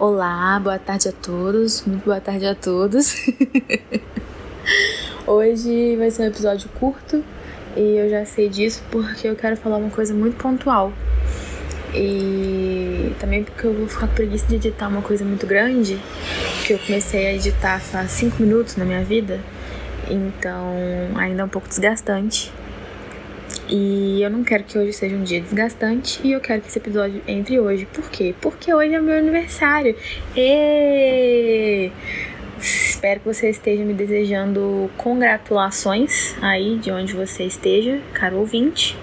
Olá, boa tarde a todos, muito boa tarde a todos. Hoje vai ser um episódio curto e eu já sei disso porque eu quero falar uma coisa muito pontual. E também porque eu vou ficar preguiça de editar uma coisa muito grande, que eu comecei a editar faz 5 minutos na minha vida, então ainda é um pouco desgastante. E eu não quero que hoje seja um dia desgastante e eu quero que esse episódio entre hoje. Por quê? Porque hoje é meu aniversário. E Espero que você esteja me desejando congratulações aí de onde você esteja, caro ouvinte.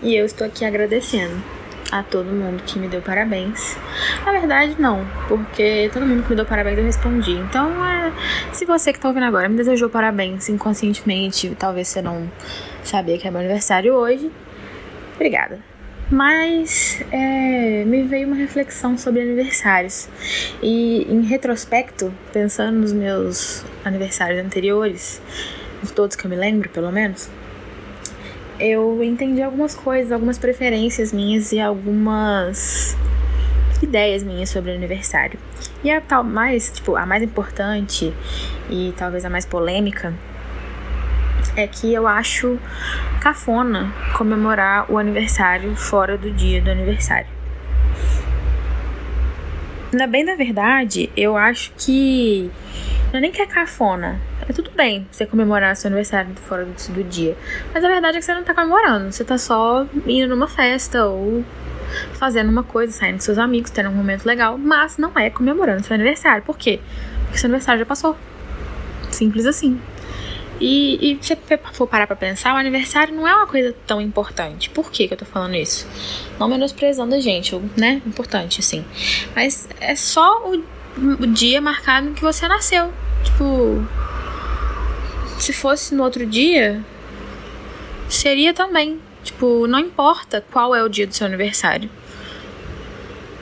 E eu estou aqui agradecendo a todo mundo que me deu parabéns. Na verdade, não, porque todo mundo que me deu parabéns eu respondi. Então, é, se você que está ouvindo agora me desejou parabéns inconscientemente, talvez você não sabia que é meu aniversário hoje, obrigada. Mas é, me veio uma reflexão sobre aniversários. E em retrospecto, pensando nos meus aniversários anteriores, de todos que eu me lembro, pelo menos, eu entendi algumas coisas, algumas preferências minhas e algumas ideias minhas sobre aniversário. E a tal mais, tipo, a mais importante e talvez a mais polêmica é que eu acho cafona comemorar o aniversário fora do dia do aniversário. Na bem da verdade, eu acho que não é nem que é cafona, é tudo bem você comemorar seu aniversário fora do, do dia. Mas a verdade é que você não tá comemorando. Você tá só indo numa festa ou fazendo uma coisa, saindo com seus amigos, tendo um momento legal. Mas não é comemorando seu aniversário. Por quê? Porque seu aniversário já passou. Simples assim. E, e se você for parar pra pensar, o aniversário não é uma coisa tão importante. Por que, que eu tô falando isso? Não menosprezando a gente, né? Importante, assim. Mas é só o, o dia marcado em que você nasceu. Tipo, se fosse no outro dia, seria também. Tipo, não importa qual é o dia do seu aniversário.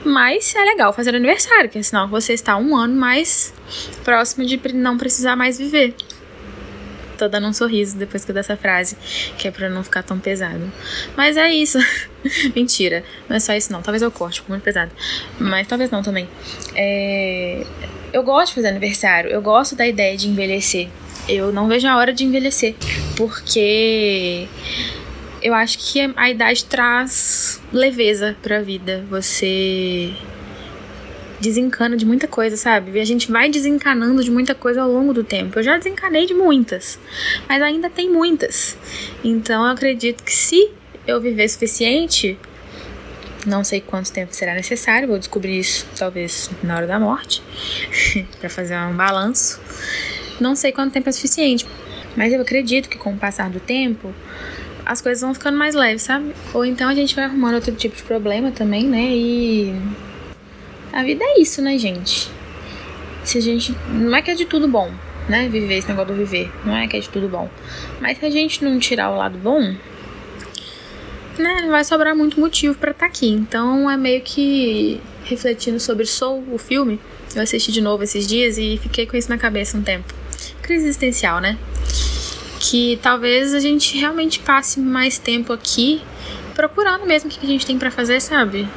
Mas é legal fazer aniversário, porque senão você está um ano mais próximo de não precisar mais viver. Tô dando um sorriso depois que eu dessa frase, que é pra não ficar tão pesado. Mas é isso. Mentira, não é só isso não. Talvez eu corte, ficou muito pesado. Mas talvez não também. É... Eu gosto de fazer aniversário, eu gosto da ideia de envelhecer eu não vejo a hora de envelhecer, porque eu acho que a idade traz leveza pra vida. Você desencana de muita coisa, sabe? A gente vai desencanando de muita coisa ao longo do tempo. Eu já desencanei de muitas, mas ainda tem muitas. Então eu acredito que se eu viver suficiente, não sei quanto tempo será necessário, vou descobrir isso talvez na hora da morte, para fazer um balanço. Não sei quanto tempo é suficiente, mas eu acredito que com o passar do tempo as coisas vão ficando mais leves, sabe? Ou então a gente vai arrumando outro tipo de problema também, né? E a vida é isso, né, gente? Se a gente. Não é que é de tudo bom, né? Viver esse negócio do viver. Não é que é de tudo bom. Mas se a gente não tirar o lado bom, né? Não vai sobrar muito motivo para estar tá aqui. Então é meio que refletindo sobre Soul, o filme. Eu assisti de novo esses dias e fiquei com isso na cabeça um tempo crise existencial, né? Que talvez a gente realmente passe mais tempo aqui procurando mesmo o que a gente tem para fazer, sabe?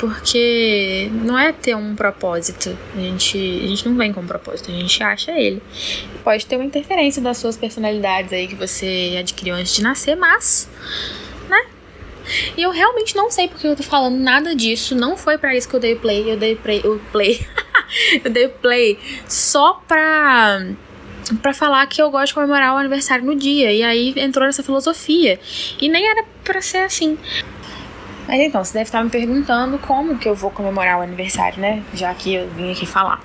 Porque não é ter um propósito. A gente, a gente não vem com um propósito, a gente acha ele. Pode ter uma interferência das suas personalidades aí que você adquiriu antes de nascer, mas, né? E eu realmente não sei porque eu tô falando nada disso. Não foi para isso que eu dei play. Eu dei play. Eu play. eu dei play só pra para falar que eu gosto de comemorar o aniversário no dia. E aí entrou nessa filosofia. E nem era para ser assim. Mas então, você deve estar me perguntando como que eu vou comemorar o aniversário, né? Já que eu vim aqui falar.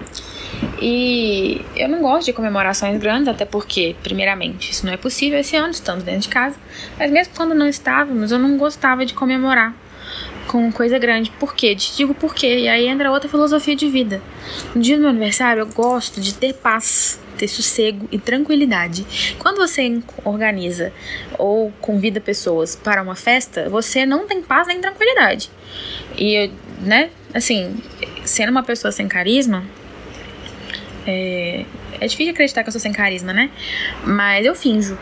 E eu não gosto de comemorações grandes, até porque, primeiramente, isso não é possível esse ano, estamos dentro de casa. Mas mesmo quando não estávamos, eu não gostava de comemorar com coisa grande. Por quê? Te digo por quê. E aí entra outra filosofia de vida. No dia do meu aniversário, eu gosto de ter paz ter sossego e tranquilidade. Quando você organiza ou convida pessoas para uma festa, você não tem paz nem tranquilidade. E, né, assim, sendo uma pessoa sem carisma, é, é difícil acreditar que eu sou sem carisma, né? Mas eu finjo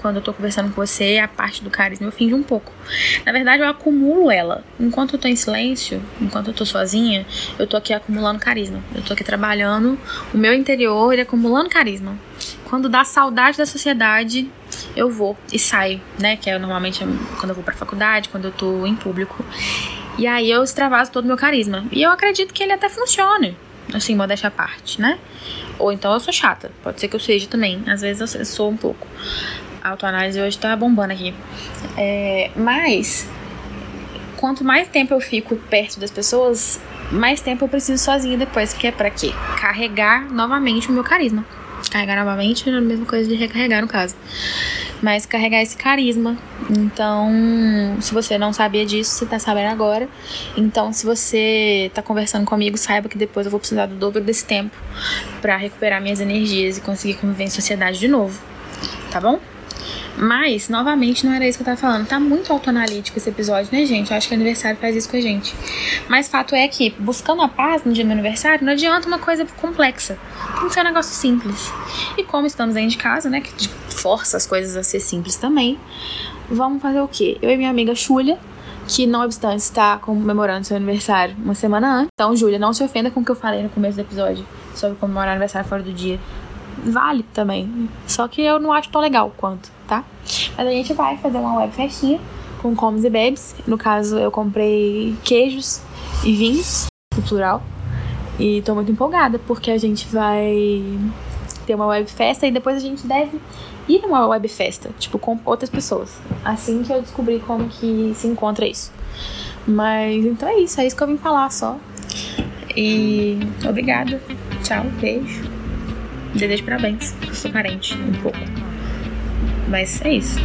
quando eu tô conversando com você, a parte do carisma eu finjo um pouco. Na verdade, eu acumulo ela. Enquanto eu tô em silêncio, enquanto eu tô sozinha, eu tô aqui acumulando carisma. Eu tô aqui trabalhando o meu interior e acumulando carisma. Quando dá saudade da sociedade, eu vou e saio, né? Que é normalmente quando eu vou pra faculdade, quando eu tô em público. E aí eu extravaso todo o meu carisma. E eu acredito que ele até funcione. Assim, modéstia à parte, né? Ou então eu sou chata. Pode ser que eu seja também. Às vezes eu sou um pouco. A autoanálise hoje tá bombando aqui. É, mas, quanto mais tempo eu fico perto das pessoas, mais tempo eu preciso sozinha depois. Que é pra quê? Carregar novamente o meu carisma. Carregar novamente é a mesma coisa de recarregar, no caso. Mas carregar esse carisma. Então, se você não sabia disso, você tá sabendo agora. Então, se você tá conversando comigo, saiba que depois eu vou precisar do dobro desse tempo para recuperar minhas energias e conseguir conviver em sociedade de novo. Tá bom? Mas, novamente, não era isso que eu tava falando. Tá muito autoanalítico esse episódio, né, gente? Eu acho que o aniversário faz isso com a gente. Mas fato é que, buscando a paz no dia do meu aniversário, não adianta uma coisa complexa. Tem que ser um negócio simples. E como estamos dentro de casa, né, que força as coisas a ser simples também, vamos fazer o quê? Eu e minha amiga Júlia, que não obstante está comemorando seu aniversário uma semana antes. Então, Júlia, não se ofenda com o que eu falei no começo do episódio sobre comemorar aniversário fora do dia vale também. Só que eu não acho tão legal quanto, tá? Mas a gente vai fazer uma web festinha com comes e bebes. No caso, eu comprei queijos e vinhos, no plural. E tô muito empolgada, porque a gente vai ter uma web festa e depois a gente deve ir numa web festa, tipo, com outras pessoas. Assim que eu descobri como que se encontra isso. Mas então é isso, é isso que eu vim falar só. E obrigada. Tchau, beijo. Desejo parabéns. Eu sou carente um pouco. Mas é isso.